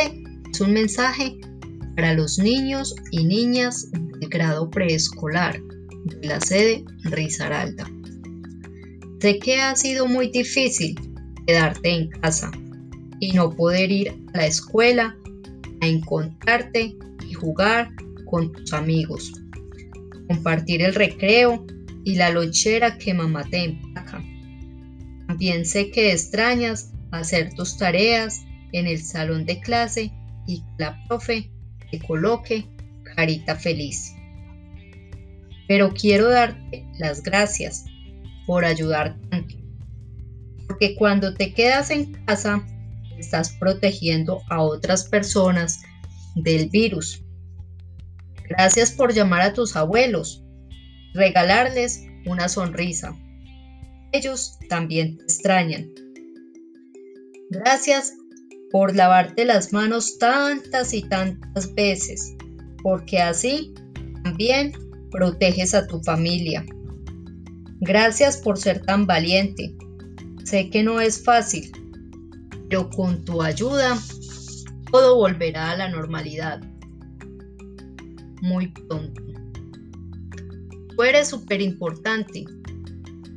es un mensaje para los niños y niñas del grado preescolar de la sede Risaralda. Sé que ha sido muy difícil quedarte en casa y no poder ir a la escuela a encontrarte y jugar con tus amigos, compartir el recreo y la lochera que mamá te empaca. También sé que extrañas hacer tus tareas en el salón de clase y que la profe te coloque carita feliz. Pero quiero darte las gracias por ayudar tanto. Porque cuando te quedas en casa, estás protegiendo a otras personas del virus. Gracias por llamar a tus abuelos, regalarles una sonrisa. Ellos también te extrañan. Gracias por lavarte las manos tantas y tantas veces, porque así también proteges a tu familia. Gracias por ser tan valiente. Sé que no es fácil, pero con tu ayuda todo volverá a la normalidad. Muy pronto. Tú eres súper importante.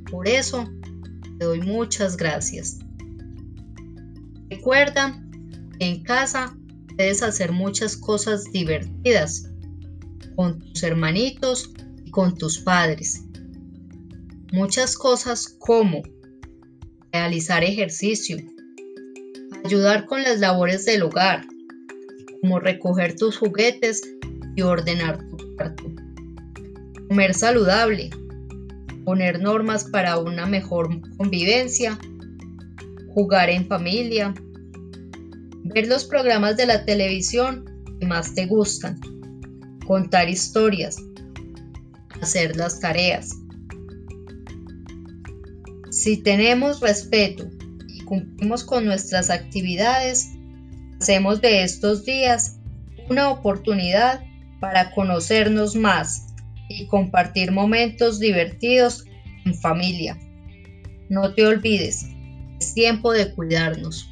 Por eso te doy muchas gracias. Recuerda en casa puedes hacer muchas cosas divertidas con tus hermanitos y con tus padres. Muchas cosas como realizar ejercicio, ayudar con las labores del hogar, como recoger tus juguetes y ordenar tu cuarto, comer saludable, poner normas para una mejor convivencia, jugar en familia, ver los programas de la televisión que más te gustan, contar historias, hacer las tareas. Si tenemos respeto cumplimos con nuestras actividades, hacemos de estos días una oportunidad para conocernos más y compartir momentos divertidos en familia. No te olvides, es tiempo de cuidarnos.